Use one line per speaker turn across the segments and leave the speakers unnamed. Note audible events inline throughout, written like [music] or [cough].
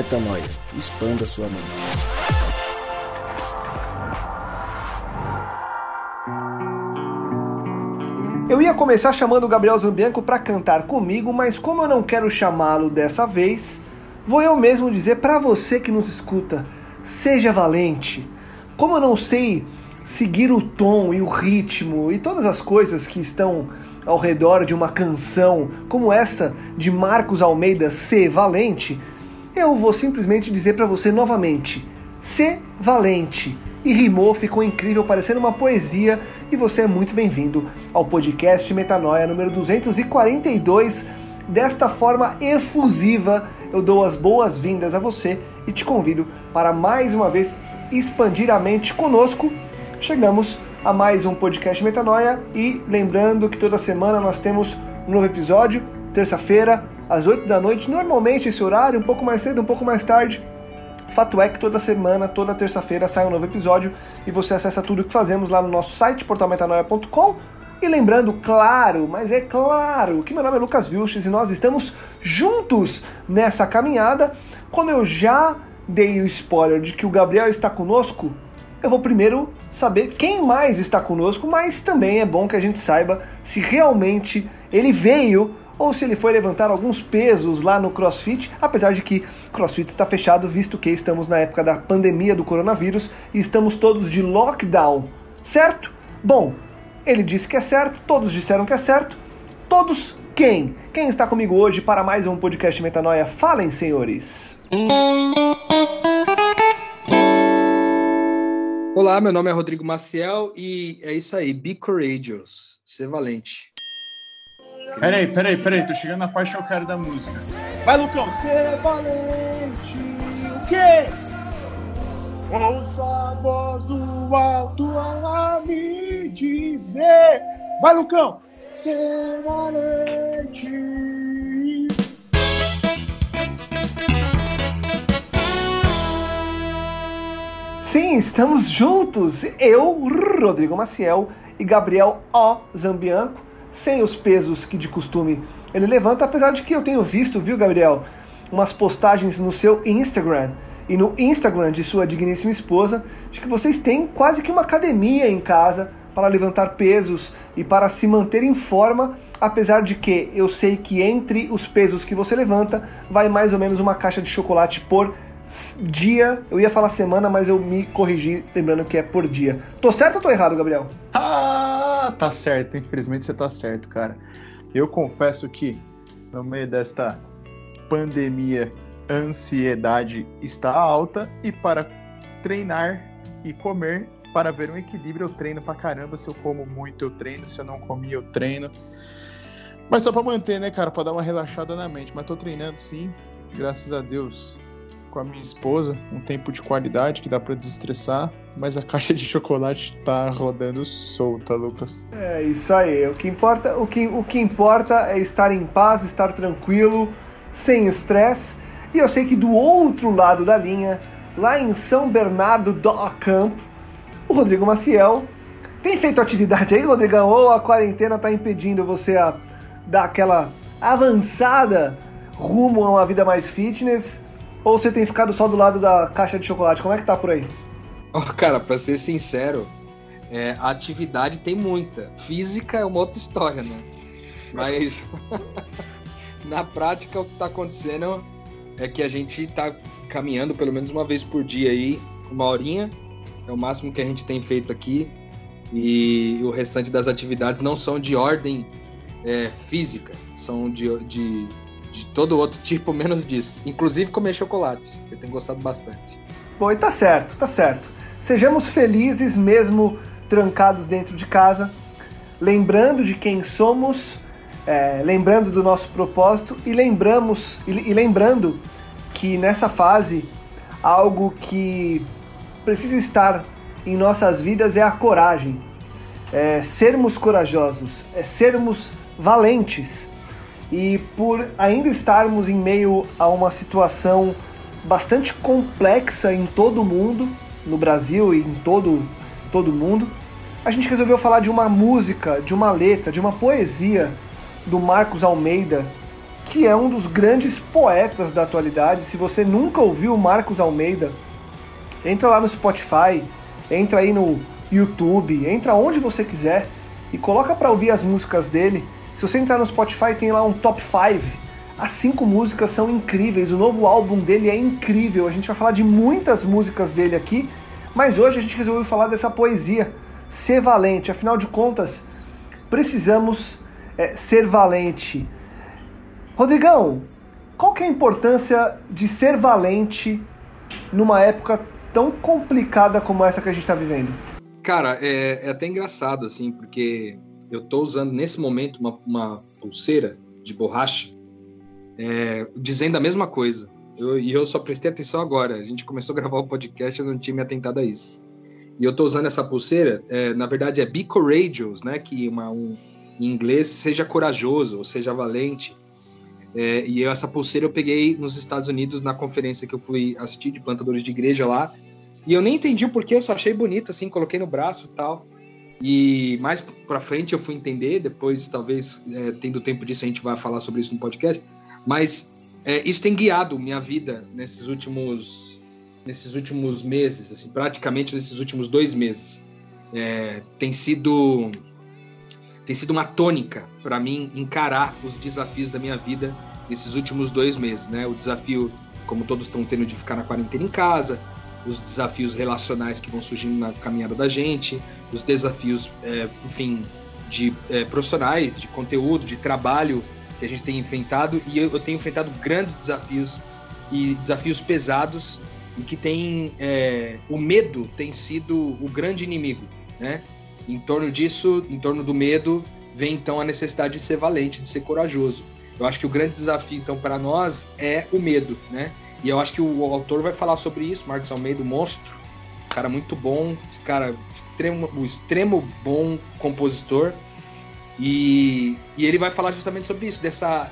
Metanoia. Expanda sua mente.
Eu ia começar chamando o Gabriel Zambianco para cantar comigo, mas como eu não quero chamá-lo dessa vez, vou eu mesmo dizer para você que nos escuta: seja valente. Como eu não sei seguir o tom e o ritmo e todas as coisas que estão ao redor de uma canção como essa de Marcos Almeida, Ser Valente, eu vou simplesmente dizer para você novamente: Ser Valente. E rimou, ficou incrível, parecendo uma poesia, e você é muito bem-vindo ao podcast Metanoia número 242. Desta forma efusiva, eu dou as boas-vindas a você e te convido para mais uma vez expandir a mente conosco. Chegamos a mais um podcast Metanoia e lembrando que toda semana nós temos um novo episódio, terça-feira, às 8 da noite, normalmente esse horário, um pouco mais cedo, um pouco mais tarde. Fato é que toda semana, toda terça-feira sai um novo episódio e você acessa tudo o que fazemos lá no nosso site, portalmetanoia.com. E lembrando, claro, mas é claro, que meu nome é Lucas Vilches e nós estamos juntos nessa caminhada. Como eu já dei o spoiler de que o Gabriel está conosco, eu vou primeiro saber quem mais está conosco, mas também é bom que a gente saiba se realmente ele veio ou se ele foi levantar alguns pesos lá no CrossFit, apesar de que CrossFit está fechado, visto que estamos na época da pandemia do coronavírus e estamos todos de lockdown, certo? Bom, ele disse que é certo, todos disseram que é certo, todos quem? Quem está comigo hoje para mais um podcast Metanoia? Falem, senhores!
Olá, meu nome é Rodrigo Maciel e é isso aí, be courageous, ser valente.
Peraí, peraí, peraí, tô chegando na parte que eu quero da música. Vai, Lucão!
Ser valente, o quê? Ouça a voz do alto a me dizer. Vai, Lucão! Ser valente.
Sim, estamos juntos! Eu, Rodrigo Maciel e Gabriel O. Zambianco, sem os pesos que de costume ele levanta, apesar de que eu tenho visto, viu, Gabriel, umas postagens no seu Instagram e no Instagram de sua digníssima esposa, de que vocês têm quase que uma academia em casa para levantar pesos e para se manter em forma, apesar de que eu sei que entre os pesos que você levanta vai mais ou menos uma caixa de chocolate por dia. Eu ia falar semana, mas eu me corrigi lembrando que é por dia. Tô certo ou tô errado, Gabriel?
Ah, tá certo. Infelizmente você tá certo, cara. Eu confesso que no meio desta pandemia, ansiedade está alta e para treinar e comer, para ver um equilíbrio, eu treino pra caramba. Se eu como muito, eu treino. Se eu não comi, eu treino. Mas só pra manter, né, cara? Pra dar uma relaxada na mente. Mas tô treinando sim, graças a Deus, com a minha esposa. Um tempo de qualidade que dá pra desestressar. Mas a [laughs] caixa de chocolate tá rodando solta, Lucas.
É isso aí. O que importa, o que, o que importa é estar em paz, estar tranquilo, sem estresse. E eu sei que do outro lado da linha, lá em São Bernardo do Campo, o Rodrigo Maciel tem feito atividade aí, Rodrigão? Ou a quarentena tá impedindo você a dar aquela avançada rumo a uma vida mais fitness? Ou você tem ficado só do lado da caixa de chocolate? Como é que tá por aí? [laughs]
Oh, cara, pra ser sincero, é, a atividade tem muita. Física é uma outra história, né? Mas [laughs] na prática o que tá acontecendo é que a gente tá caminhando pelo menos uma vez por dia aí, uma horinha. É o máximo que a gente tem feito aqui. E o restante das atividades não são de ordem é, física, são de, de, de todo outro tipo, menos disso. Inclusive comer chocolate, que eu tenho gostado bastante.
Bom, e tá certo, tá certo. Sejamos felizes mesmo trancados dentro de casa, lembrando de quem somos, é, lembrando do nosso propósito e lembramos e, e lembrando que nessa fase algo que precisa estar em nossas vidas é a coragem, é sermos corajosos, é sermos valentes. E por ainda estarmos em meio a uma situação bastante complexa em todo o mundo, no Brasil e em todo todo mundo, a gente resolveu falar de uma música, de uma letra, de uma poesia do Marcos Almeida, que é um dos grandes poetas da atualidade. Se você nunca ouviu Marcos Almeida, entra lá no Spotify, entra aí no YouTube, entra onde você quiser e coloca para ouvir as músicas dele. Se você entrar no Spotify, tem lá um top 5. As cinco músicas são incríveis, o novo álbum dele é incrível. A gente vai falar de muitas músicas dele aqui, mas hoje a gente resolveu falar dessa poesia, Ser Valente. Afinal de contas, precisamos é, ser valente. Rodrigão, qual que é a importância de ser valente numa época tão complicada como essa que a gente está vivendo?
Cara, é, é, até engraçado, assim, porque eu tô usando nesse momento uma, uma pulseira de borracha é, dizendo a mesma coisa. Eu, e eu só prestei atenção agora. A gente começou a gravar o podcast e eu não tinha me atentado a isso. E eu tô usando essa pulseira, é, na verdade é Be Courageous, né? Que uma, um, em inglês seja corajoso, ou seja valente. É, e essa pulseira eu peguei nos Estados Unidos na conferência que eu fui assistir de plantadores de igreja lá. E eu nem entendi o porquê, eu só achei bonito, assim, coloquei no braço e tal. E mais pra frente eu fui entender, depois, talvez, é, tendo tempo disso, a gente vai falar sobre isso no podcast. Mas é, isso tem guiado minha vida nesses últimos, nesses últimos meses, assim, praticamente nesses últimos dois meses. É, tem sido tem sido uma tônica para mim encarar os desafios da minha vida nesses últimos dois meses, né? O desafio, como todos estão tendo, de ficar na quarentena em casa, os desafios relacionais que vão surgindo na caminhada da gente, os desafios, é, enfim, de é, profissionais, de conteúdo, de trabalho que a gente tem enfrentado e eu, eu tenho enfrentado grandes desafios e desafios pesados e que tem é, o medo tem sido o grande inimigo, né? Em torno disso, em torno do medo, vem então a necessidade de ser valente, de ser corajoso. Eu acho que o grande desafio, então, para nós é o medo, né? E eu acho que o, autor vai falar sobre isso, Marcos Almeida, o monstro, cara muito bom, cara extremo, o extremo bom compositor. E, e ele vai falar justamente sobre isso, dessa,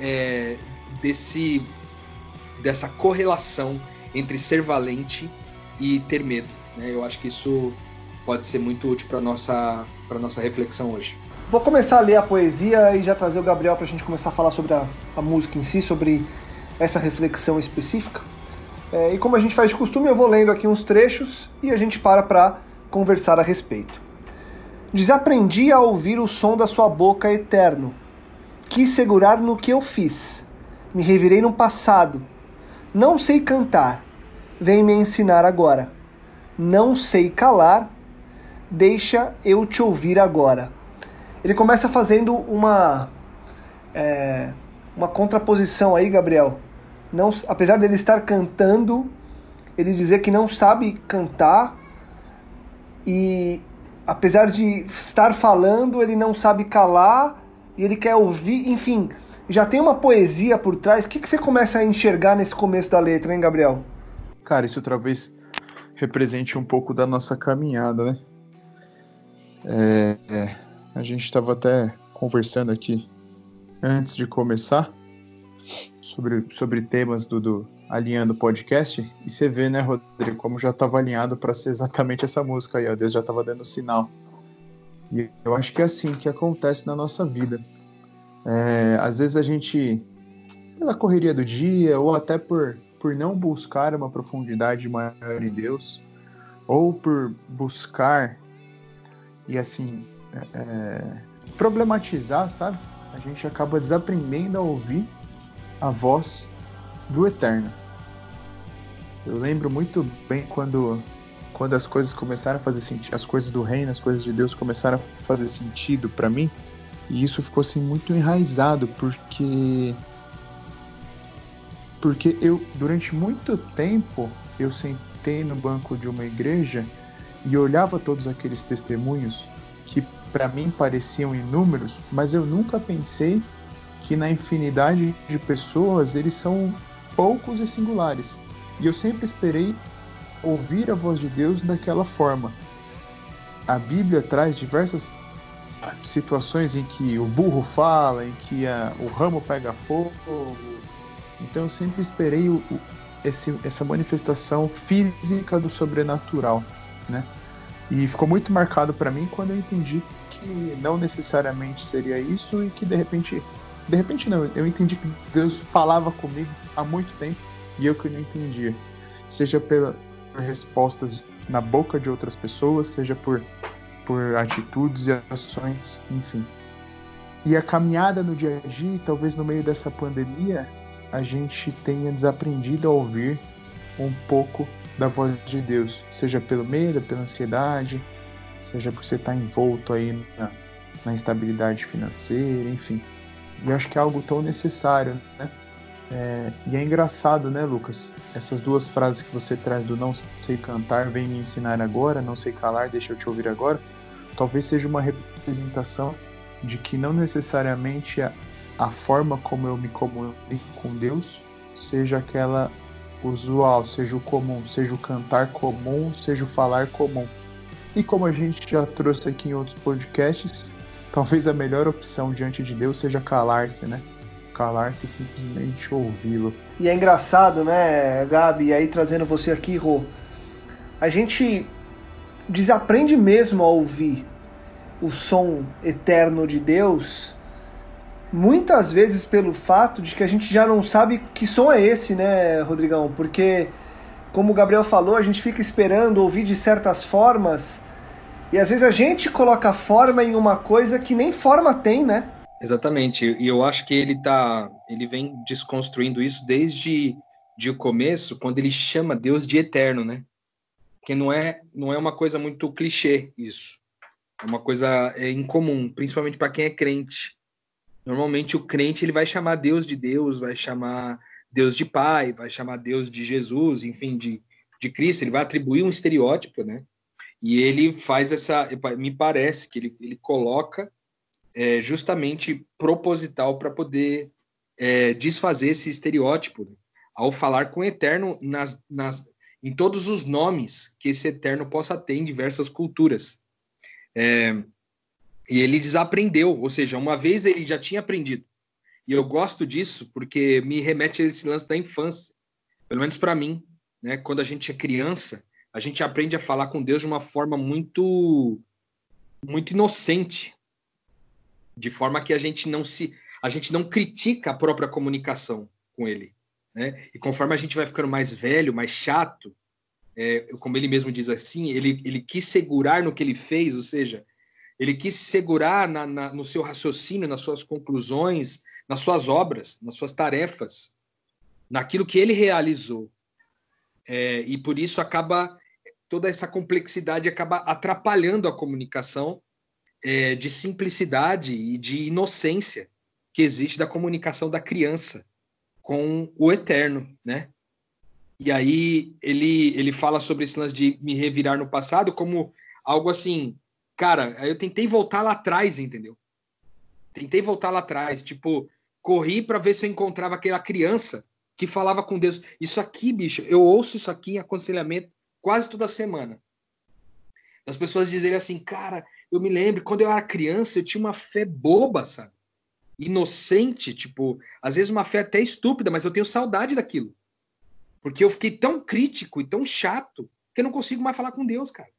é, desse, dessa correlação entre ser valente e ter medo. Né? Eu acho que isso pode ser muito útil para nossa para nossa reflexão hoje.
Vou começar a ler a poesia e já trazer o Gabriel para a gente começar a falar sobre a, a música em si, sobre essa reflexão específica. É, e como a gente faz de costume, eu vou lendo aqui uns trechos e a gente para para conversar a respeito. Desaprendi a ouvir o som da sua boca eterno. Quis segurar no que eu fiz. Me revirei no passado. Não sei cantar. Vem me ensinar agora. Não sei calar Deixa eu te ouvir agora. Ele começa fazendo uma é, uma contraposição aí, Gabriel. Não, apesar dele estar cantando, ele dizer que não sabe cantar e apesar de estar falando, ele não sabe calar e ele quer ouvir, enfim, já tem uma poesia por trás. O que, que você começa a enxergar nesse começo da letra, hein, Gabriel?
Cara, isso talvez represente um pouco da nossa caminhada, né? É, é, a gente estava até conversando aqui antes de começar sobre, sobre temas do, do Alinhando Podcast. E você vê, né, Rodrigo, como já estava alinhado para ser exatamente essa música aí, ó. Deus já estava dando sinal. E eu acho que é assim que acontece na nossa vida. É, às vezes a gente, pela correria do dia, ou até por, por não buscar uma profundidade maior em Deus, ou por buscar e assim é, é, problematizar, sabe? A gente acaba desaprendendo a ouvir a voz do Eterno. Eu lembro muito bem quando quando as coisas começaram a fazer sentido, as coisas do reino, as coisas de Deus começaram a fazer sentido para mim, e isso ficou assim muito enraizado porque porque eu durante muito tempo eu sentei no banco de uma igreja e olhava todos aqueles testemunhos que para mim pareciam inúmeros, mas eu nunca pensei que na infinidade de pessoas eles são poucos e singulares. E eu sempre esperei ouvir a voz de Deus daquela forma. A Bíblia traz diversas situações em que o burro fala, em que a, o ramo pega fogo. Então eu sempre esperei o, o, esse, essa manifestação física do sobrenatural, né? E ficou muito marcado para mim quando eu entendi que não necessariamente seria isso e que de repente de repente não, eu entendi que Deus falava comigo há muito tempo e eu que não entendia. Seja pela, por respostas na boca de outras pessoas, seja por, por atitudes e ações, enfim. E a caminhada no dia a dia, talvez no meio dessa pandemia, a gente tenha desaprendido a ouvir um pouco da voz de Deus, seja pelo medo, pela ansiedade, seja por você estar envolto aí na, na instabilidade financeira, enfim. E acho que é algo tão necessário, né? É, e é engraçado, né, Lucas? Essas duas frases que você traz do não sei cantar, vem me ensinar agora, não sei calar, deixa eu te ouvir agora, talvez seja uma representação de que não necessariamente a, a forma como eu me comunico com Deus seja aquela usual, seja o comum, seja o cantar comum, seja o falar comum. E como a gente já trouxe aqui em outros podcasts, talvez a melhor opção diante de Deus seja calar-se, né? Calar-se e simplesmente ouvi-lo.
E é engraçado, né, Gabi, e aí trazendo você aqui, Rô, a gente desaprende mesmo a ouvir o som eterno de Deus, muitas vezes pelo fato de que a gente já não sabe que som é esse, né, Rodrigão? Porque, como o Gabriel falou, a gente fica esperando ouvir de certas formas e às vezes a gente coloca forma em uma coisa que nem forma tem, né?
Exatamente. E eu acho que ele tá, ele vem desconstruindo isso desde de o começo, quando ele chama Deus de eterno, né? Que não é, não é uma coisa muito clichê isso. É uma coisa é, incomum, principalmente para quem é crente. Normalmente o crente ele vai chamar Deus de Deus, vai chamar Deus de Pai, vai chamar Deus de Jesus, enfim, de, de Cristo. Ele vai atribuir um estereótipo, né? E ele faz essa, me parece que ele, ele coloca é, justamente proposital para poder é, desfazer esse estereótipo né? ao falar com o eterno nas, nas, em todos os nomes que esse eterno possa ter em diversas culturas. É, e ele desaprendeu, ou seja, uma vez ele já tinha aprendido. E eu gosto disso porque me remete a esse lance da infância, pelo menos para mim, né? Quando a gente é criança, a gente aprende a falar com Deus de uma forma muito muito inocente, de forma que a gente não se a gente não critica a própria comunicação com ele, né? E conforme a gente vai ficando mais velho, mais chato, é, como ele mesmo diz assim, ele, ele quis segurar no que ele fez, ou seja, ele quis segurar na, na, no seu raciocínio, nas suas conclusões, nas suas obras, nas suas tarefas, naquilo que ele realizou. É, e por isso acaba toda essa complexidade acaba atrapalhando a comunicação é, de simplicidade e de inocência que existe da comunicação da criança com o eterno, né? E aí ele, ele fala sobre esse lance de me revirar no passado como algo assim, cara, eu tentei voltar lá atrás, entendeu? Tentei voltar lá atrás, tipo, corri para ver se eu encontrava aquela criança que falava com Deus. Isso aqui, bicho, eu ouço isso aqui em aconselhamento quase toda semana. As pessoas dizerem assim, cara, eu me lembro, quando eu era criança, eu tinha uma fé boba, sabe? Inocente, tipo, às vezes uma fé até estúpida, mas eu tenho saudade daquilo. Porque eu fiquei tão crítico e tão chato que eu não consigo mais falar com Deus, cara.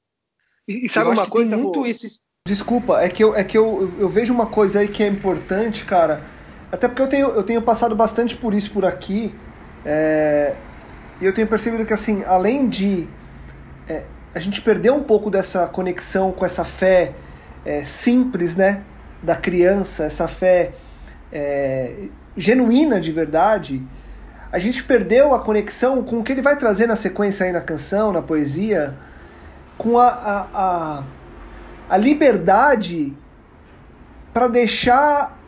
E, e sabe uma coisa? muito esses... Desculpa, é que, eu, é que eu, eu vejo uma coisa aí que é importante, cara. Até porque eu tenho, eu tenho passado bastante por isso por aqui. É, e eu tenho percebido que, assim, além de é, a gente perdeu um pouco dessa conexão com essa fé é, simples, né? Da criança, essa fé é, genuína de verdade a gente perdeu a conexão com o que ele vai trazer na sequência aí na canção, na poesia, com a, a, a, a liberdade para deixar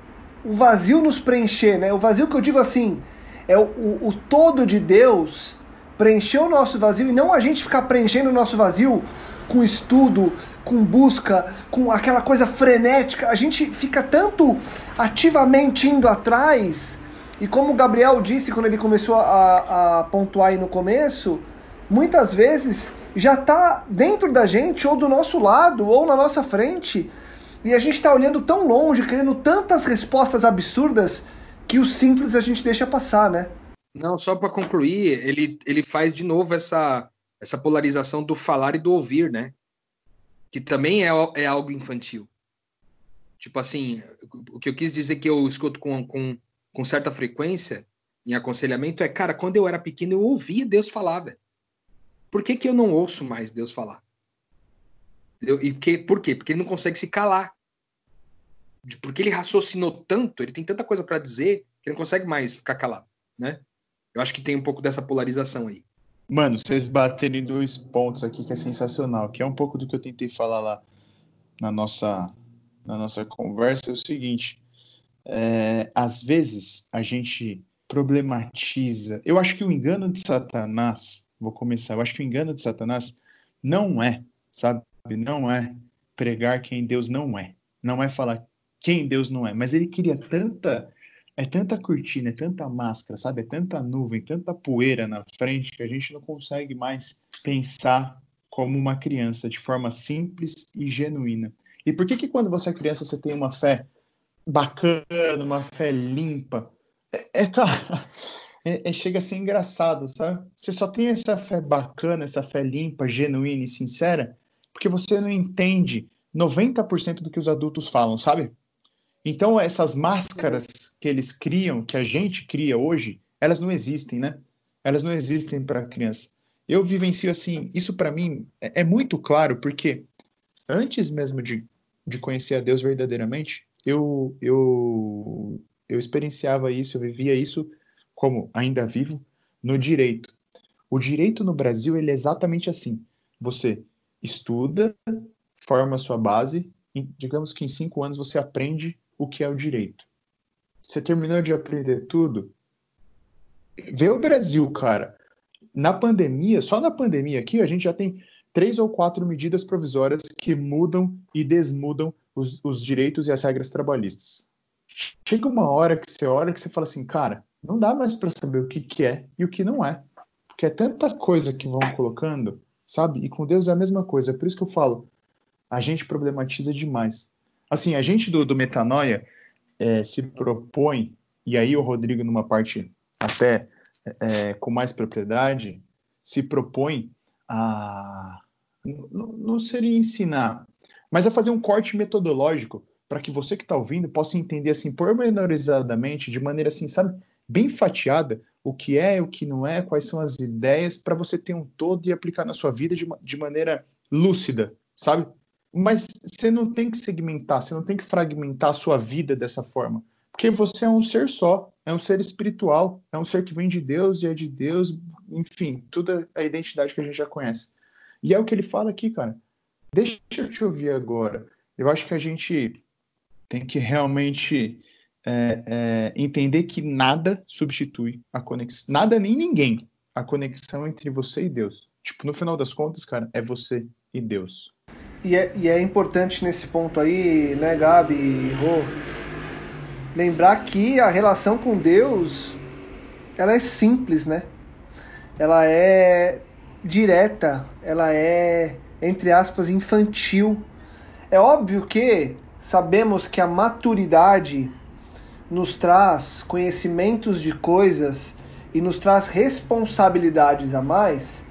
o vazio nos preencher, né? O vazio que eu digo assim, é o, o, o todo de Deus preencher o nosso vazio e não a gente ficar preenchendo o nosso vazio com estudo, com busca, com aquela coisa frenética. A gente fica tanto ativamente indo atrás e como o Gabriel disse quando ele começou a, a pontuar aí no começo, muitas vezes já está dentro da gente, ou do nosso lado, ou na nossa frente, e a gente está olhando tão longe, querendo tantas respostas absurdas, que o simples a gente deixa passar, né?
Não, só para concluir, ele, ele faz de novo essa, essa polarização do falar e do ouvir, né? Que também é, é algo infantil. Tipo assim, o que eu quis dizer que eu escuto com, com, com certa frequência em aconselhamento é, cara, quando eu era pequeno eu ouvia Deus falar, velho. Por que, que eu não ouço mais Deus falar? Eu, e que, por quê? Porque ele não consegue se calar. Porque ele raciocinou tanto, ele tem tanta coisa para dizer, que ele não consegue mais ficar calado, né? Eu acho que tem um pouco dessa polarização aí.
Mano, vocês baterem em dois pontos aqui que é sensacional, que é um pouco do que eu tentei falar lá na nossa, na nossa conversa, é o seguinte. É, às vezes a gente problematiza. Eu acho que o engano de Satanás, vou começar, eu acho que o engano de Satanás não é, sabe? Não é pregar quem Deus não é. Não é falar quem Deus não é. Mas ele queria tanta. É tanta cortina, é tanta máscara, sabe? É tanta nuvem, tanta poeira na frente que a gente não consegue mais pensar como uma criança de forma simples e genuína. E por que que quando você é criança você tem uma fé bacana, uma fé limpa, é, é cara, [laughs] é, é, chega a ser engraçado, sabe? Você só tem essa fé bacana, essa fé limpa, genuína e sincera, porque você não entende 90% do que os adultos falam, sabe? Então, essas máscaras que eles criam, que a gente cria hoje, elas não existem, né? Elas não existem para a criança. Eu vivencio assim, isso para mim é, é, muito claro, porque antes mesmo de, de conhecer a Deus verdadeiramente, eu, eu eu experienciava isso, eu vivia isso como ainda vivo no direito. O direito no Brasil ele é exatamente assim. Você estuda, forma sua base, e digamos que em cinco anos você aprende o que é o direito. Você terminou de aprender tudo? Vê o Brasil, cara. Na pandemia, só na pandemia aqui, a gente já tem três ou quatro medidas provisórias que mudam e desmudam os, os direitos e as regras trabalhistas chega uma hora que você olha que você fala assim, cara, não dá mais para saber o que, que é e o que não é. Porque é tanta coisa que vão colocando, sabe? E com Deus é a mesma coisa. É por isso que eu falo, a gente problematiza demais. Assim, a gente do, do Metanoia é, se propõe, e aí o Rodrigo, numa parte até é, com mais propriedade, se propõe a. Não, não seria ensinar, mas a fazer um corte metodológico para que você que está ouvindo possa entender assim pormenorizadamente, de maneira assim, sabe, bem fatiada, o que é, o que não é, quais são as ideias, para você ter um todo e aplicar na sua vida de, de maneira lúcida, sabe? Mas você não tem que segmentar, você não tem que fragmentar a sua vida dessa forma. Porque você é um ser só, é um ser espiritual, é um ser que vem de Deus e é de Deus, enfim, toda a identidade que a gente já conhece. E é o que ele fala aqui, cara. Deixa eu te ouvir agora. Eu acho que a gente tem que realmente é, é, entender que nada substitui a conexão, nada nem ninguém, a conexão entre você e Deus. Tipo, no final das contas, cara, é você e Deus.
E é, e é importante nesse ponto aí, né, Gabi e Rô, lembrar que a relação com Deus, ela é simples, né? Ela é direta, ela é, entre aspas, infantil. É óbvio que sabemos que a maturidade nos traz conhecimentos de coisas e nos traz responsabilidades a mais,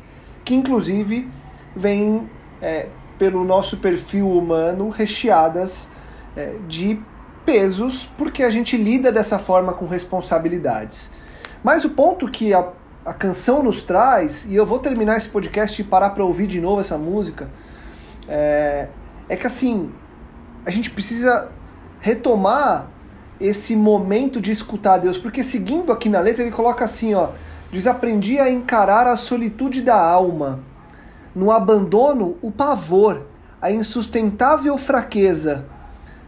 que inclusive vêm é, pelo nosso perfil humano recheadas é, de pesos, porque a gente lida dessa forma com responsabilidades. Mas o ponto que a, a canção nos traz, e eu vou terminar esse podcast e parar para ouvir de novo essa música, é, é que assim, a gente precisa retomar esse momento de escutar Deus, porque seguindo aqui na letra ele coloca assim, ó, desaprendi a encarar a solitude da alma, no abandono o pavor, a insustentável fraqueza.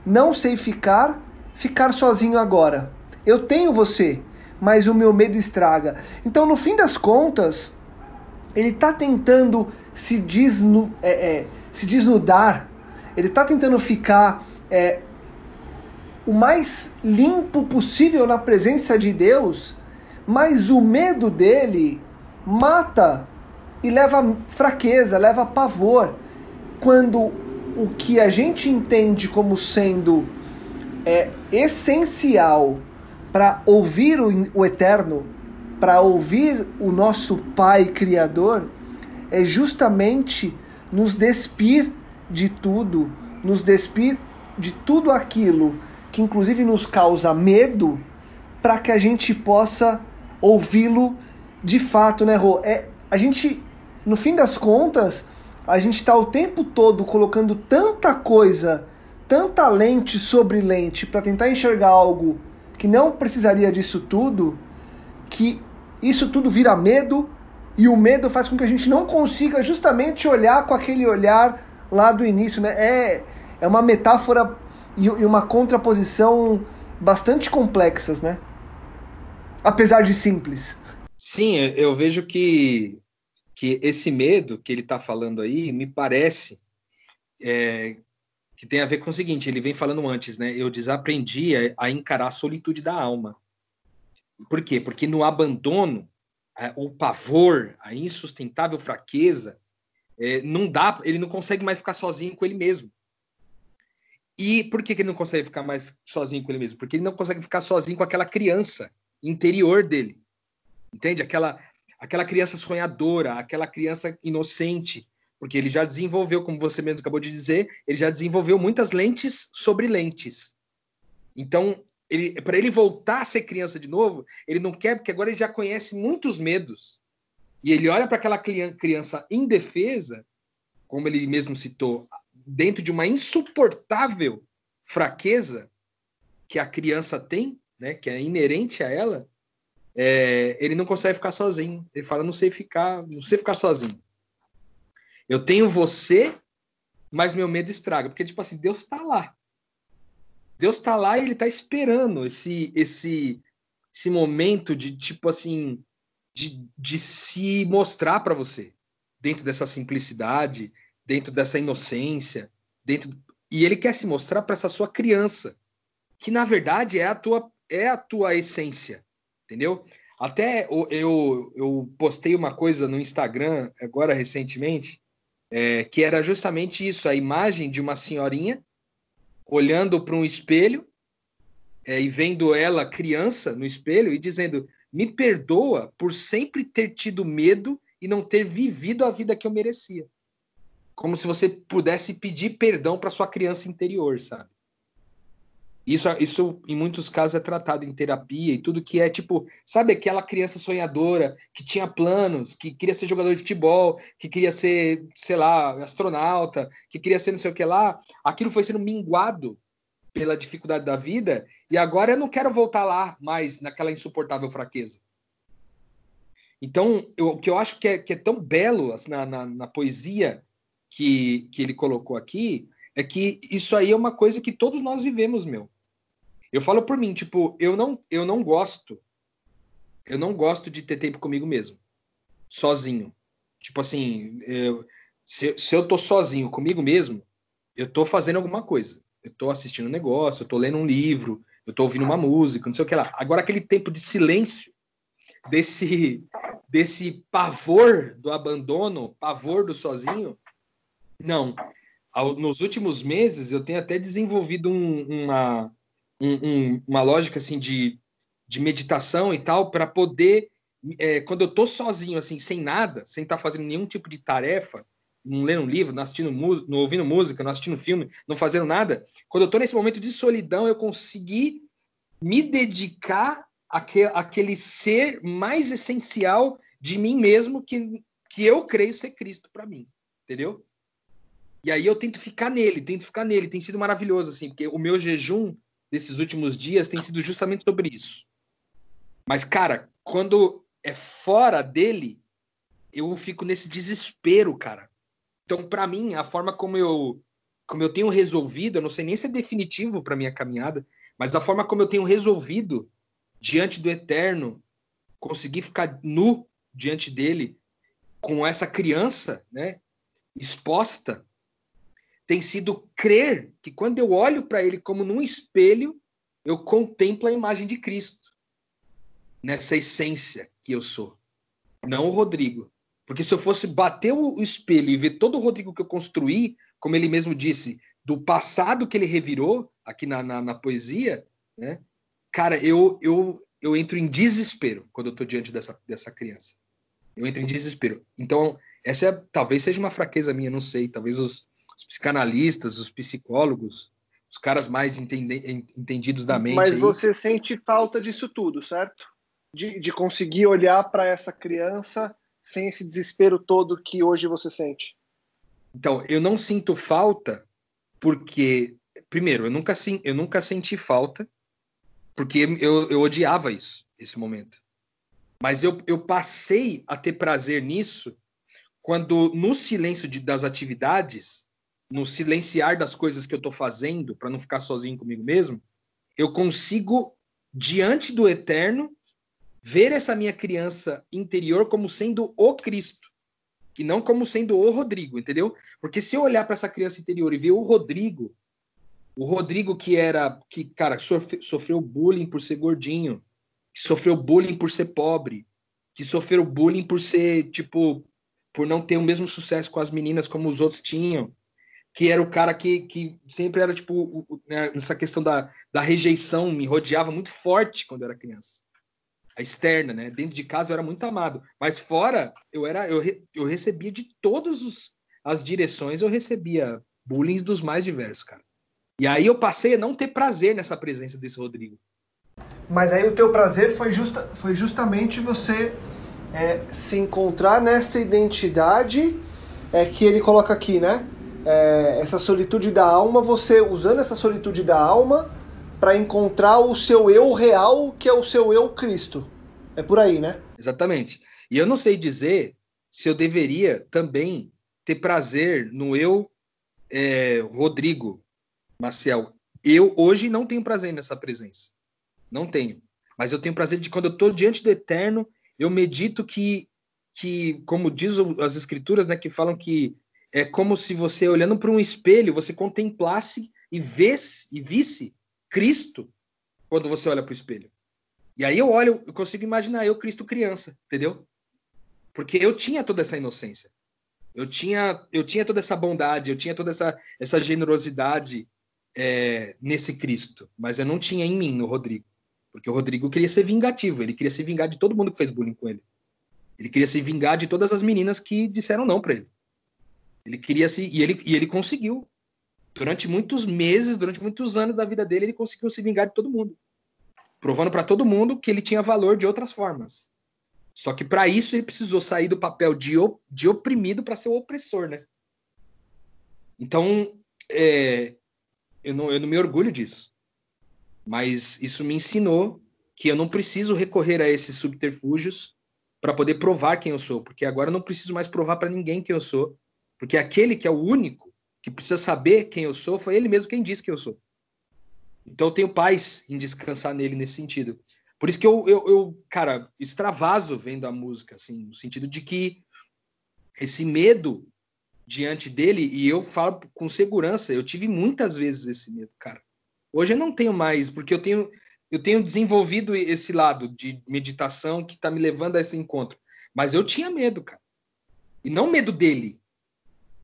Não sei ficar, ficar sozinho agora. Eu tenho você, mas o meu medo estraga. Então, no fim das contas, ele está tentando se, desnu é, é, se desnudar ele está tentando ficar é, o mais limpo possível na presença de Deus, mas o medo dele mata e leva fraqueza, leva pavor. Quando o que a gente entende como sendo é, essencial para ouvir o, o eterno, para ouvir o nosso Pai Criador, é justamente nos despir de tudo, nos despir de tudo aquilo que inclusive nos causa medo para que a gente possa ouvi-lo de fato, né, Rô? É, a gente, no fim das contas, a gente está o tempo todo colocando tanta coisa, tanta lente sobre lente para tentar enxergar algo que não precisaria disso tudo, que isso tudo vira medo e o medo faz com que a gente não consiga justamente olhar com aquele olhar lá do início, né? É, é uma metáfora e, e uma contraposição bastante complexas, né? Apesar de simples.
Sim, eu vejo que, que esse medo que ele está falando aí me parece é, que tem a ver com o seguinte: ele vem falando antes, né? Eu desaprendi a, a encarar a solitude da alma. Por quê? Porque no abandono, o pavor, a insustentável fraqueza, é, não dá, ele não consegue mais ficar sozinho com ele mesmo. E por que, que ele não consegue ficar mais sozinho com ele mesmo? Porque ele não consegue ficar sozinho com aquela criança interior dele. Entende? Aquela, aquela criança sonhadora, aquela criança inocente, porque ele já desenvolveu, como você mesmo acabou de dizer, ele já desenvolveu muitas lentes sobre lentes. Então, para ele voltar a ser criança de novo, ele não quer, porque agora ele já conhece muitos medos. E ele olha para aquela criança indefesa, como ele mesmo citou, dentro de uma insuportável fraqueza que a criança tem, né, que é inerente a ela, é, ele não consegue ficar sozinho. Ele fala, não sei ficar, não sei ficar sozinho. Eu tenho você, mas meu medo estraga, porque tipo assim, Deus está lá. Deus está lá e ele está esperando esse esse esse momento de tipo assim de, de se mostrar para você dentro dessa simplicidade, dentro dessa inocência, dentro e ele quer se mostrar para essa sua criança, que na verdade é a tua é a tua essência entendeu? Até eu, eu postei uma coisa no Instagram agora recentemente, é, que era justamente isso, a imagem de uma senhorinha olhando para um espelho é, e vendo ela criança no espelho e dizendo: me perdoa por sempre ter tido medo e não ter vivido a vida que eu merecia. Como se você pudesse pedir perdão para sua criança interior, sabe? Isso, isso, em muitos casos, é tratado em terapia e tudo que é tipo, sabe aquela criança sonhadora que tinha planos, que queria ser jogador de futebol, que queria ser, sei lá, astronauta, que queria ser não sei o que lá, aquilo foi sendo minguado pela dificuldade da vida e agora eu não quero voltar lá mais naquela insuportável fraqueza. Então, eu, o que eu acho que é, que é tão belo assim, na, na, na poesia que, que ele colocou aqui é que isso aí é uma coisa que todos nós vivemos, meu. Eu falo por mim, tipo, eu não, eu não gosto, eu não gosto de ter tempo comigo mesmo, sozinho. Tipo assim, eu, se, se eu tô sozinho comigo mesmo, eu tô fazendo alguma coisa. Eu tô assistindo um negócio, eu tô lendo um livro, eu tô ouvindo uma música, não sei o que lá. Agora, aquele tempo de silêncio, desse, desse pavor do abandono, pavor do sozinho, não nos últimos meses eu tenho até desenvolvido um, uma, um, uma lógica assim de, de meditação e tal para poder é, quando eu tô sozinho assim sem nada sem estar tá fazendo nenhum tipo de tarefa não lendo um livro não assistindo música não ouvindo música não assistindo filme não fazendo nada quando eu tô nesse momento de solidão eu consegui me dedicar àquele, àquele ser mais essencial de mim mesmo que, que eu creio ser Cristo para mim entendeu e aí eu tento ficar nele, tento ficar nele. Tem sido maravilhoso, assim, porque o meu jejum desses últimos dias tem sido justamente sobre isso. Mas, cara, quando é fora dele, eu fico nesse desespero, cara. Então, para mim, a forma como eu como eu tenho resolvido, eu não sei nem se é definitivo para minha caminhada, mas a forma como eu tenho resolvido diante do eterno, conseguir ficar nu diante dele com essa criança, né, exposta, tem sido crer que quando eu olho para ele como num espelho, eu contemplo a imagem de Cristo nessa essência que eu sou, não o Rodrigo. Porque se eu fosse bater o espelho e ver todo o Rodrigo que eu construí, como ele mesmo disse, do passado que ele revirou aqui na, na, na poesia, né? Cara, eu, eu, eu entro em desespero quando eu estou diante dessa, dessa criança. Eu entro em desespero. Então, essa é, talvez seja uma fraqueza minha, não sei. Talvez os, os psicanalistas, os psicólogos, os caras mais entende, entendidos da mente.
Mas
aí.
você sente falta disso tudo, certo? De, de conseguir olhar para essa criança sem esse desespero todo que hoje você sente.
Então, eu não sinto falta porque, primeiro, eu nunca, eu nunca senti falta porque eu, eu odiava isso, esse momento. Mas eu, eu passei a ter prazer nisso quando, no silêncio de, das atividades, no silenciar das coisas que eu estou fazendo, para não ficar sozinho comigo mesmo, eu consigo, diante do eterno, ver essa minha criança interior como sendo o Cristo, e não como sendo o Rodrigo, entendeu? Porque se eu olhar para essa criança interior e ver o Rodrigo, o Rodrigo que era, que, cara, sofre, sofreu bullying por ser gordinho, que sofreu bullying por ser pobre, que sofreu bullying por ser, tipo, por não ter o mesmo sucesso com as meninas como os outros tinham, que era o cara que, que sempre era, tipo, né, nessa questão da, da rejeição, me rodeava muito forte quando eu era criança. A externa, né? Dentro de casa eu era muito amado, mas fora eu era eu, eu recebia de todas as direções, eu recebia bullying dos mais diversos, cara. E aí eu passei a não ter prazer nessa presença desse Rodrigo.
Mas aí o teu prazer foi, justa, foi justamente você é, se encontrar nessa identidade é, que ele coloca aqui, né? É, essa solitude da alma, você usando essa solitude da alma para encontrar o seu eu real, que é o seu eu Cristo. É por aí, né?
Exatamente. E eu não sei dizer se eu deveria também ter prazer no eu é, Rodrigo Maciel. Eu hoje não tenho prazer nessa presença. Não tenho. Mas eu tenho prazer de quando eu estou diante do eterno, eu medito que, que como diz as escrituras, né, que falam que é como se você, olhando para um espelho, você contemplasse e visse, e visse Cristo quando você olha para o espelho. E aí eu olho, eu consigo imaginar eu, Cristo criança, entendeu? Porque eu tinha toda essa inocência. Eu tinha, eu tinha toda essa bondade, eu tinha toda essa, essa generosidade é, nesse Cristo. Mas eu não tinha em mim, no Rodrigo. Porque o Rodrigo queria ser vingativo, ele queria se vingar de todo mundo que fez bullying com ele. Ele queria se vingar de todas as meninas que disseram não para ele. Ele queria se. E ele, e ele conseguiu. Durante muitos meses, durante muitos anos da vida dele, ele conseguiu se vingar de todo mundo. Provando para todo mundo que ele tinha valor de outras formas. Só que para isso ele precisou sair do papel de, de oprimido para ser o opressor, né? Então, é, eu, não, eu não me orgulho disso. Mas isso me ensinou que eu não preciso recorrer a esses subterfúgios para poder provar quem eu sou, porque agora eu não preciso mais provar para ninguém quem eu sou, porque aquele que é o único que precisa saber quem eu sou foi ele mesmo quem diz quem eu sou. Então eu tenho paz em descansar nele nesse sentido. Por isso que eu, eu, eu, cara, extravaso vendo a música, assim, no sentido de que esse medo diante dele, e eu falo com segurança, eu tive muitas vezes esse medo, cara. Hoje eu não tenho mais, porque eu tenho, eu tenho desenvolvido esse lado de meditação que está me levando a esse encontro. Mas eu tinha medo, cara. E não medo dele,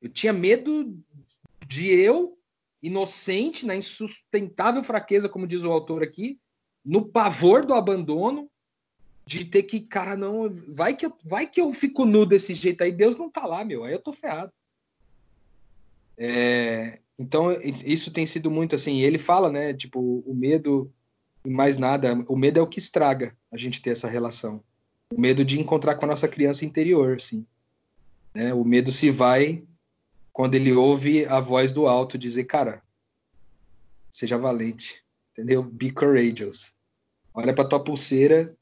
eu tinha medo de eu, inocente, na insustentável fraqueza, como diz o autor aqui, no pavor do abandono, de ter que, cara, não, vai que eu, vai que eu fico nu desse jeito aí, Deus não tá lá, meu, aí eu tô ferrado. É, então, isso tem sido muito assim, ele fala, né, tipo, o medo e mais nada, o medo é o que estraga a gente ter essa relação. O medo de encontrar com a nossa criança interior, assim. É, o medo se vai quando ele ouve a voz do alto dizer, cara, seja valente, entendeu? Be courageous. Olha para tua pulseira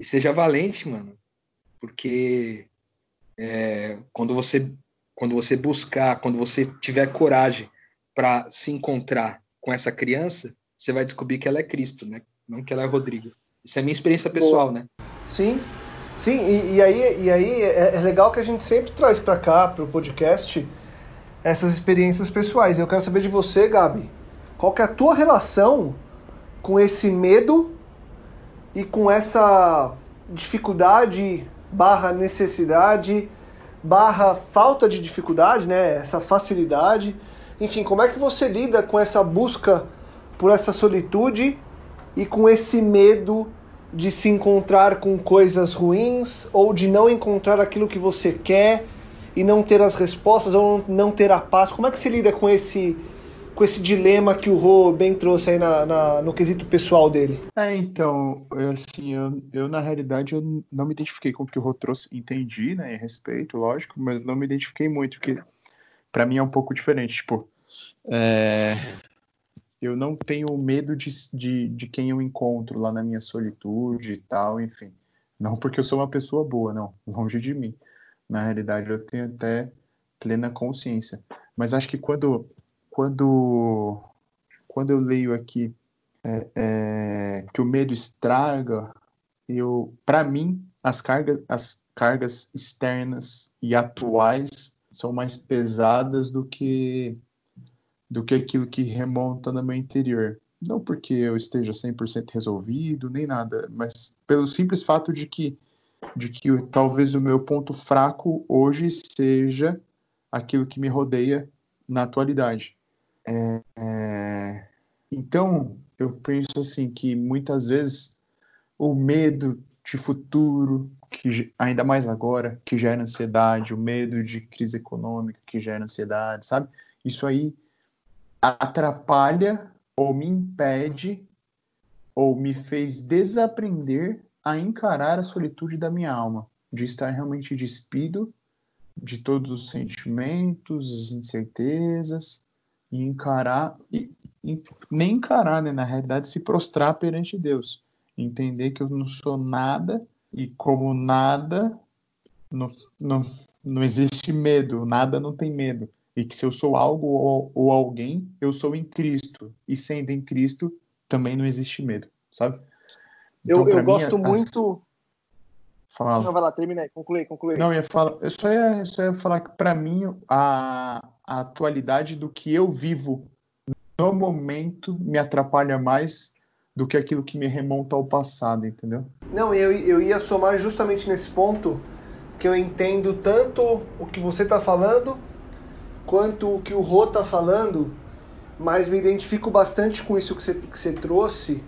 e seja valente, mano, porque é, quando você quando você buscar, quando você tiver coragem para se encontrar com essa criança, você vai descobrir que ela é Cristo, né? Não que ela é Rodrigo. Isso é minha experiência pessoal, Boa. né?
Sim, sim. E, e, aí, e aí é, é legal que a gente sempre traz para cá, para o podcast, essas experiências pessoais. Eu quero saber de você, Gabi. Qual que é a tua relação com esse medo e com essa dificuldade barra necessidade barra falta de dificuldade, né? Essa facilidade. Enfim, como é que você lida com essa busca por essa solitude e com esse medo de se encontrar com coisas ruins ou de não encontrar aquilo que você quer e não ter as respostas ou não ter a paz? Como é que se lida com esse com esse dilema que o Rô bem trouxe aí na, na, no quesito pessoal dele?
É, então, eu, assim, eu, eu na realidade eu não me identifiquei com o que o Rô trouxe, entendi, né, respeito, lógico, mas não me identifiquei muito, porque para mim é um pouco diferente, tipo, é, eu não tenho medo de, de, de quem eu encontro lá na minha solitude e tal, enfim. Não porque eu sou uma pessoa boa, não, longe de mim. Na realidade, eu tenho até plena consciência. Mas acho que quando, quando, quando eu leio aqui é, é, que o medo estraga, eu, para mim, as cargas, as cargas externas e atuais são mais pesadas do que do que aquilo que remonta no meu interior. Não porque eu esteja 100% resolvido, nem nada, mas pelo simples fato de que, de que talvez o meu ponto fraco hoje seja aquilo que me rodeia na atualidade. É, é, então, eu penso assim que muitas vezes o medo de futuro, que ainda mais agora, que gera ansiedade, o medo de crise econômica que gera ansiedade, sabe? Isso aí atrapalha ou me impede ou me fez desaprender a encarar a solitude da minha alma, de estar realmente despido de todos os sentimentos, as incertezas, e encarar, e, e, nem encarar, né, na realidade, se prostrar perante Deus, entender que eu não sou nada e como nada, não, não, não existe medo, nada não tem medo e que se eu sou algo ou, ou alguém, eu sou em Cristo. E sendo em Cristo, também não existe medo, sabe?
Então, eu, eu gosto muito.
Fala.
Não, vai lá, terminei, concluí, concluí.
Não, eu ia falar, eu só ia, só ia falar que para mim a, a atualidade do que eu vivo no momento me atrapalha mais do que aquilo que me remonta ao passado, entendeu?
Não, eu, eu ia somar justamente nesse ponto que eu entendo tanto o que você está falando quanto o que o Rô tá falando, mas me identifico bastante com isso que você, que você trouxe,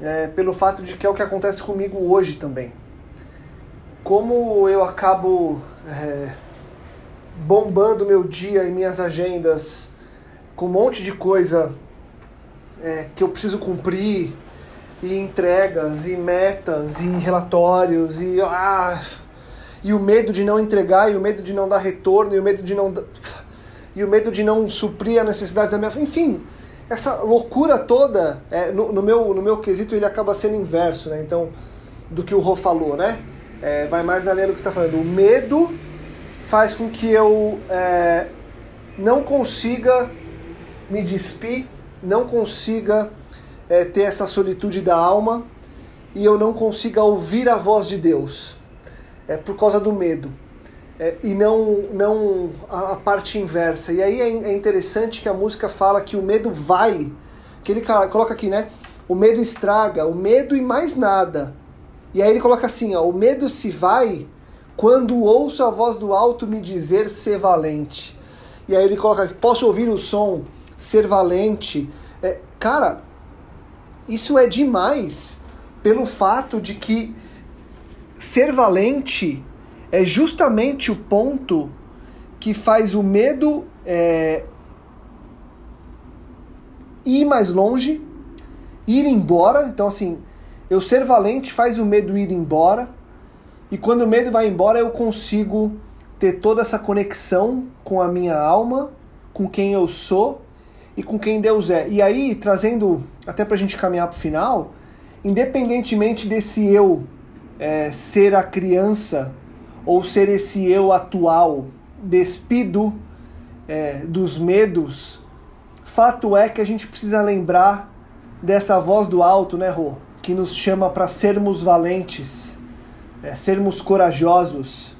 é, pelo fato de que é o que acontece comigo hoje também. Como eu acabo é, bombando meu dia e minhas agendas com um monte de coisa é, que eu preciso cumprir, e entregas, e metas, e relatórios, e, ah, e o medo de não entregar, e o medo de não dar retorno, e o medo de não e o medo de não suprir a necessidade da minha. Enfim, essa loucura toda, é, no, no, meu, no meu quesito, ele acaba sendo inverso, né? Então, do que o Rô falou, né? É, vai mais na linha do que está falando. O medo faz com que eu é, não consiga me despir, não consiga é, ter essa solitude da alma e eu não consiga ouvir a voz de Deus. É por causa do medo é, e não, não a, a, parte inversa. E aí é, é, interessante que a música fala que o medo vai, que ele coloca aqui, né? O medo estraga, o medo e mais nada. E aí ele coloca assim, ó, o medo se vai quando ouço a voz do alto me dizer ser valente. E aí ele coloca, posso ouvir o som, ser valente. É, cara, isso é demais pelo fato de que ser valente é justamente o ponto que faz o medo é, ir mais longe, ir embora. Então, assim, eu ser valente faz o medo ir embora. E quando o medo vai embora, eu consigo ter toda essa conexão com a minha alma, com quem eu sou e com quem Deus é. E aí, trazendo, até para a gente caminhar para o final, independentemente desse eu é, ser a criança ou ser esse eu atual despido é, dos medos, fato é que a gente precisa lembrar dessa voz do alto, né, Rô? Que nos chama para sermos valentes, é, sermos corajosos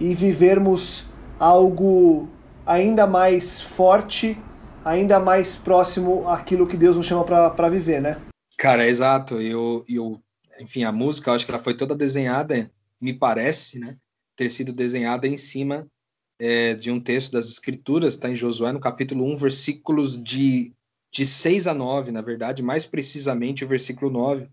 e vivermos algo ainda mais forte, ainda mais próximo àquilo que Deus nos chama para viver, né?
Cara, exato. Eu, eu, enfim, a música, eu acho que ela foi toda desenhada, me parece, né? Ter sido desenhada em cima é, de um texto das Escrituras, está em Josué, no capítulo 1, versículos de, de 6 a 9, na verdade, mais precisamente o versículo 9,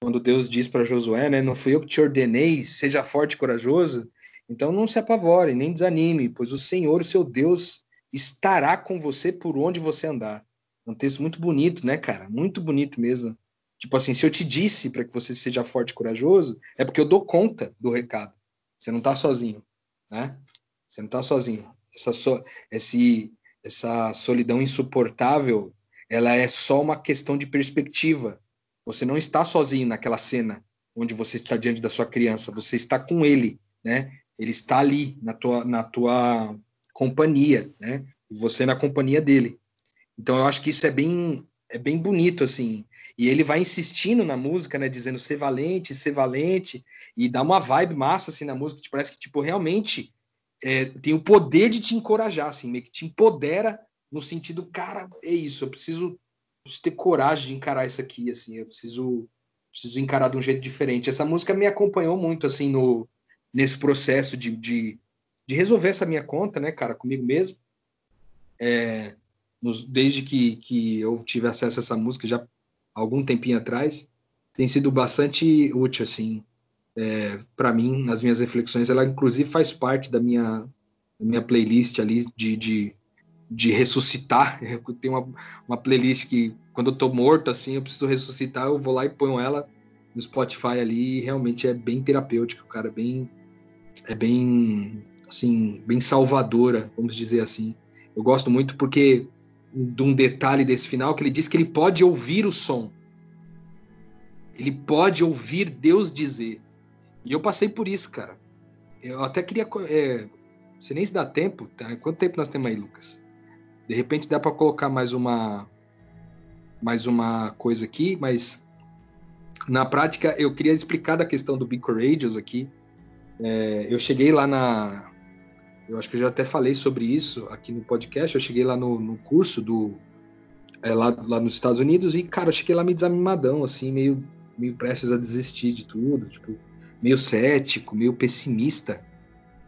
quando Deus diz para Josué, né, não fui eu que te ordenei, seja forte e corajoso, então não se apavore, nem desanime, pois o Senhor, o seu Deus, estará com você por onde você andar. É um texto muito bonito, né, cara? Muito bonito mesmo. Tipo assim, se eu te disse para que você seja forte e corajoso, é porque eu dou conta do recado. Você não tá sozinho, né? Você não tá sozinho. Essa, so, esse, essa solidão insuportável, ela é só uma questão de perspectiva. Você não está sozinho naquela cena onde você está diante da sua criança, você está com ele, né? Ele está ali na tua, na tua companhia, né? E você na companhia dele. Então eu acho que isso é bem é bem bonito assim. E ele vai insistindo na música, né, dizendo ser valente, ser valente e dá uma vibe massa assim na música, que parece que tipo realmente é, tem o poder de te encorajar, assim, meio que te empodera no sentido, cara, é isso, eu preciso, ter coragem de encarar isso aqui, assim, eu preciso preciso encarar de um jeito diferente. Essa música me acompanhou muito, assim, no, nesse processo de, de, de resolver essa minha conta, né, cara, comigo mesmo. É, nos, desde que, que eu tive acesso a essa música, já algum tempinho atrás, tem sido bastante útil, assim, é, para mim, nas minhas reflexões. Ela, inclusive, faz parte da minha, da minha playlist ali de, de, de ressuscitar. Eu tenho uma, uma playlist que, quando eu tô morto, assim, eu preciso ressuscitar, eu vou lá e ponho ela no Spotify ali, e realmente é bem terapêutico, cara, bem é bem assim, bem salvadora, vamos dizer assim. Eu gosto muito porque de um detalhe desse final que ele diz que ele pode ouvir o som. Ele pode ouvir Deus dizer. E eu passei por isso, cara. Eu até queria. É, se nem se dá tempo, tá? quanto tempo nós temos aí, Lucas? De repente dá para colocar mais uma mais uma coisa aqui, mas na prática eu queria explicar da questão do Be Courageous aqui. É, eu cheguei lá na. Eu acho que eu já até falei sobre isso aqui no podcast. Eu cheguei lá no, no curso do. É, lá, lá nos Estados Unidos e, cara, eu cheguei lá meio desanimadão, assim, meio, meio prestes a desistir de tudo. Tipo, meio cético, meio pessimista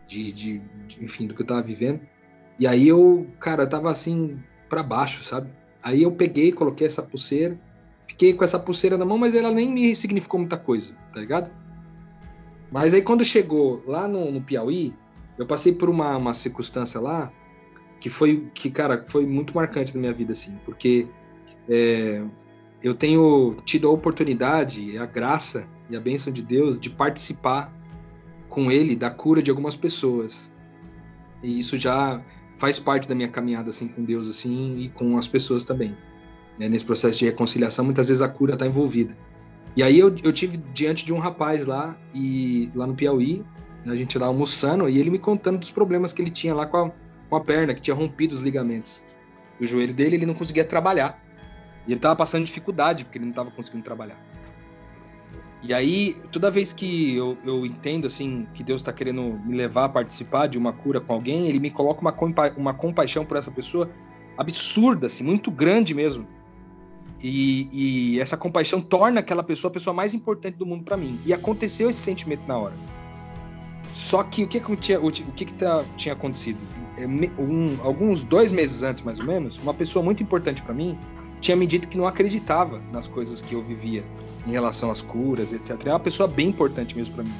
de, de, de, enfim, do que eu tava vivendo. E aí eu, cara, tava assim para baixo, sabe? Aí eu peguei, coloquei essa pulseira, fiquei com essa pulseira na mão, mas ela nem me significou muita coisa, tá ligado? Mas aí quando chegou lá no, no Piauí, eu passei por uma, uma circunstância lá que foi, que cara, foi muito marcante na minha vida, assim, porque é, eu tenho tido a oportunidade, a graça e a bênção de Deus de participar com Ele da cura de algumas pessoas. E isso já faz parte da minha caminhada assim com Deus assim e com as pessoas também. Né? Nesse processo de reconciliação, muitas vezes a cura está envolvida. E aí eu, eu tive diante de um rapaz lá e lá no Piauí, a gente lá almoçando e ele me contando dos problemas que ele tinha lá com a, com a perna, que tinha rompido os ligamentos. O joelho dele ele não conseguia trabalhar. E ele estava passando dificuldade porque ele não estava conseguindo trabalhar. E aí, toda vez que eu, eu entendo, assim, que Deus está querendo me levar a participar de uma cura com alguém, ele me coloca uma, compa uma compaixão por essa pessoa absurda, assim, muito grande mesmo. E, e, essa compaixão torna aquela pessoa a pessoa mais importante do mundo para mim. E aconteceu esse sentimento na hora. Só que o que, que, tinha, o, que, que tá, tinha acontecido? É, um, alguns dois meses antes, mais ou menos, uma pessoa muito importante para mim tinha me dito que não acreditava nas coisas que eu vivia em relação às curas, etc. É uma pessoa bem importante mesmo para mim.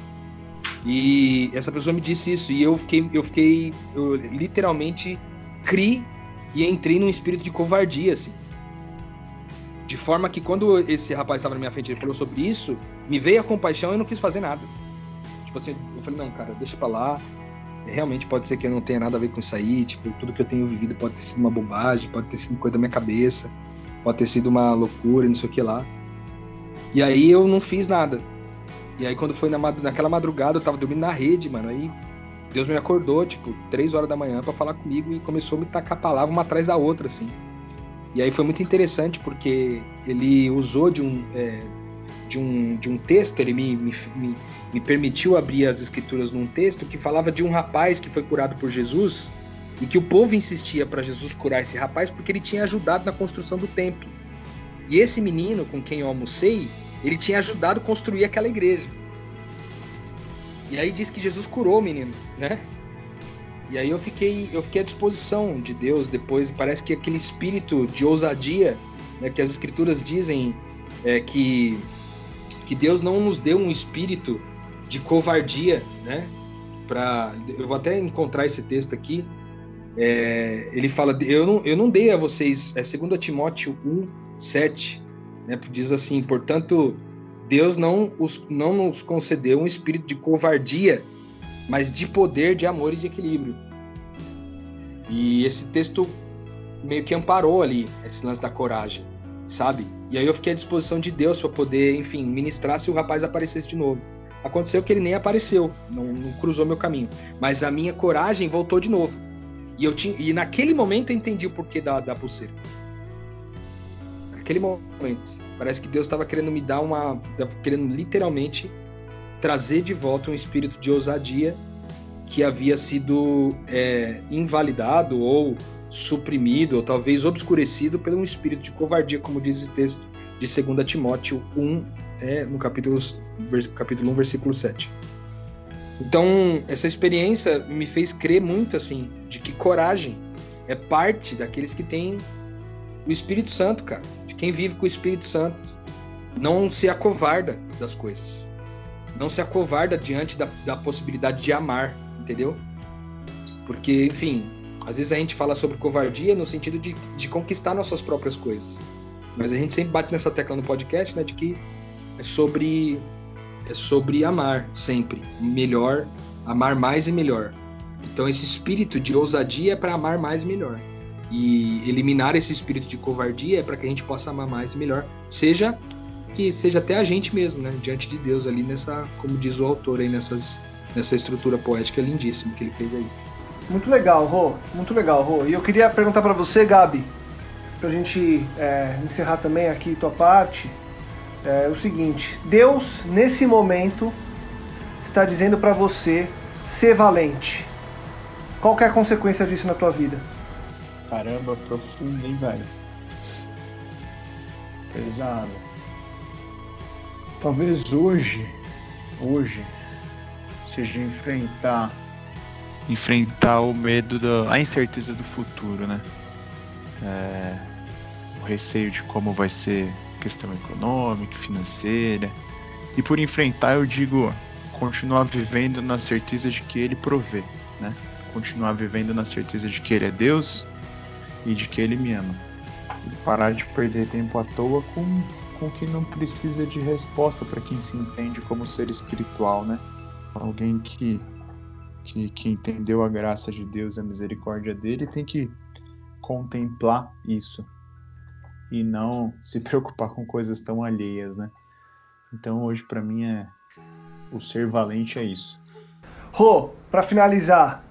E essa pessoa me disse isso e eu fiquei, eu fiquei, eu literalmente criei e entrei num espírito de covardia, assim. De forma que quando esse rapaz estava na minha frente e falou sobre isso, me veio a compaixão e eu não quis fazer nada. Tipo assim, eu falei, não, cara, deixa pra lá. Realmente pode ser que eu não tenha nada a ver com isso aí. Tipo, tudo que eu tenho vivido pode ter sido uma bobagem, pode ter sido coisa da minha cabeça, pode ter sido uma loucura, não sei o que lá. E aí eu não fiz nada. E aí quando foi na, naquela madrugada, eu tava dormindo na rede, mano. Aí Deus me acordou, tipo, três horas da manhã para falar comigo e começou a me tacar a palavra uma atrás da outra, assim. E aí foi muito interessante porque ele usou de um, é, de um, de um texto, ele me, me, me, me permitiu abrir as escrituras num texto que falava de um rapaz que foi curado por Jesus e que o povo insistia para Jesus curar esse rapaz porque ele tinha ajudado na construção do templo. E esse menino com quem eu almocei, ele tinha ajudado a construir aquela igreja. E aí diz que Jesus curou o menino, né? E aí eu fiquei, eu fiquei à disposição de Deus depois. Parece que aquele espírito de ousadia, né, que as escrituras dizem é, que que Deus não nos deu um espírito de covardia, né? Para, eu vou até encontrar esse texto aqui. é, ele fala, eu não, eu não dei a vocês, é 2 Timóteo 1, 7, né, diz assim, portanto, Deus não, os, não nos concedeu um espírito de covardia, mas de poder, de amor e de equilíbrio. E esse texto meio que amparou ali esse lance da coragem, sabe? E aí eu fiquei à disposição de Deus para poder, enfim, ministrar se o rapaz aparecesse de novo. Aconteceu que ele nem apareceu, não, não cruzou meu caminho, mas a minha coragem voltou de novo. E, eu tinha, e naquele momento eu entendi o porquê da, da pulseira. Naquele momento. Parece que Deus estava querendo me dar uma. querendo literalmente trazer de volta um espírito de ousadia que havia sido é, invalidado ou suprimido, ou talvez obscurecido por um espírito de covardia, como diz o texto de 2 Timóteo 1, é, no capítulo, capítulo 1, versículo 7. Então, essa experiência me fez crer muito, assim, de que coragem é parte daqueles que têm o Espírito Santo, cara. De quem vive com o Espírito Santo. Não se acovarda das coisas. Não se acovarda diante da, da possibilidade de amar, entendeu? Porque, enfim, às vezes a gente fala sobre covardia no sentido de, de conquistar nossas próprias coisas. Mas a gente sempre bate nessa tecla no podcast, né, de que é sobre é sobre amar sempre, melhor, amar mais e melhor. Então esse espírito de ousadia é para amar mais e melhor. E eliminar esse espírito de covardia é para que a gente possa amar mais e melhor, seja que seja até a gente mesmo, né, diante de Deus ali nessa, como diz o autor aí nessas nessa estrutura poética lindíssima que ele fez aí.
Muito legal, Rô. Muito legal, Rô. E eu queria perguntar para você, Gabi, pra gente é, encerrar também aqui tua parte é o seguinte: Deus, nesse momento, está dizendo para você ser valente. Qual é a consequência disso na tua vida?
Caramba, profundo, hein, velho? Pesado. Talvez hoje, hoje, seja enfrentar enfrentar o medo da a incerteza do futuro, né? É, o receio de como vai ser questão econômica, financeira. E por enfrentar, eu digo continuar vivendo na certeza de que Ele provê, né? Continuar vivendo na certeza de que Ele é Deus e de que Ele me ama. E parar de perder tempo à toa com, com que não precisa de resposta para quem se entende como ser espiritual, né? Alguém que, que, que entendeu a graça de Deus, a misericórdia dele, tem que contemplar isso e não se [laughs] preocupar com coisas tão alheias, né? Então hoje para mim é o ser valente é isso.
Rô, para finalizar,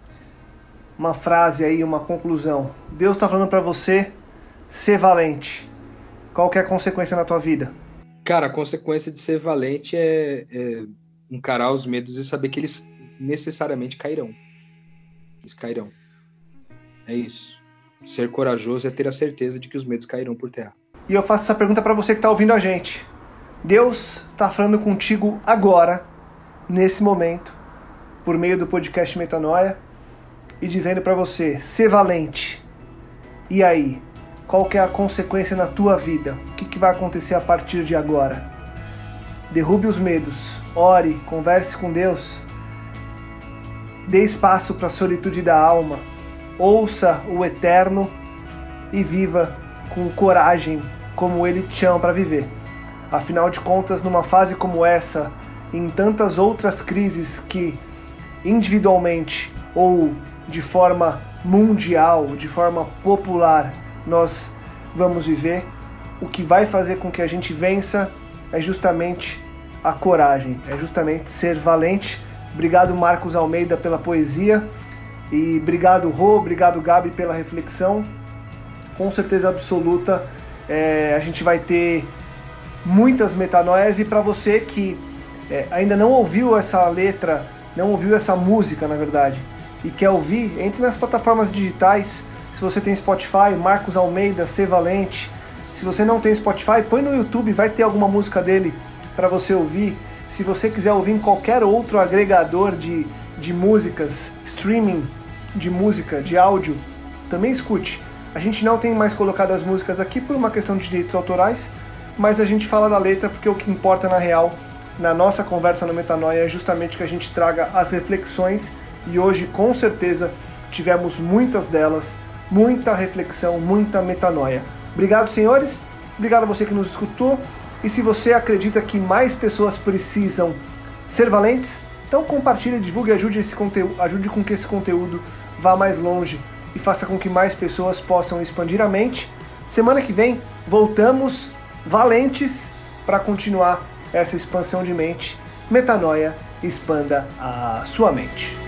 uma frase aí, uma conclusão. Deus está falando para você ser valente. Qual que é a consequência na tua vida?
Cara, a consequência de ser valente é, é encarar os medos e saber que eles necessariamente cairão. Eles cairão. É isso. Ser corajoso é ter a certeza de que os medos cairão por terra.
E eu faço essa pergunta para você que está ouvindo a gente. Deus está falando contigo agora, nesse momento, por meio do podcast Metanoia, e dizendo para você: ser valente. E aí? Qual que é a consequência na tua vida? O que, que vai acontecer a partir de agora? Derrube os medos, ore, converse com Deus, dê espaço para a solitude da alma ouça o eterno e viva com coragem como ele te chama para viver. Afinal de contas, numa fase como essa, em tantas outras crises que individualmente ou de forma mundial, de forma popular, nós vamos viver, o que vai fazer com que a gente vença é justamente a coragem, é justamente ser valente. Obrigado, Marcos Almeida, pela poesia. E obrigado, Rô, obrigado, Gabi, pela reflexão. Com certeza absoluta, é, a gente vai ter muitas metanoias. E para você que é, ainda não ouviu essa letra, não ouviu essa música, na verdade, e quer ouvir, entre nas plataformas digitais. Se você tem Spotify, Marcos Almeida, Ser Valente. Se você não tem Spotify, põe no YouTube, vai ter alguma música dele para você ouvir. Se você quiser ouvir em qualquer outro agregador de, de músicas, streaming de música, de áudio, também escute. A gente não tem mais colocado as músicas aqui por uma questão de direitos autorais, mas a gente fala da letra porque o que importa na real, na nossa conversa no Metanoia, é justamente que a gente traga as reflexões e hoje com certeza tivemos muitas delas, muita reflexão, muita metanoia. Obrigado, senhores. Obrigado a você que nos escutou. E se você acredita que mais pessoas precisam ser valentes, então compartilhe, divulgue, ajude esse conteúdo, ajude com que esse conteúdo vá mais longe e faça com que mais pessoas possam expandir a mente. Semana que vem voltamos valentes para continuar essa expansão de mente. Metanoia, expanda a sua mente.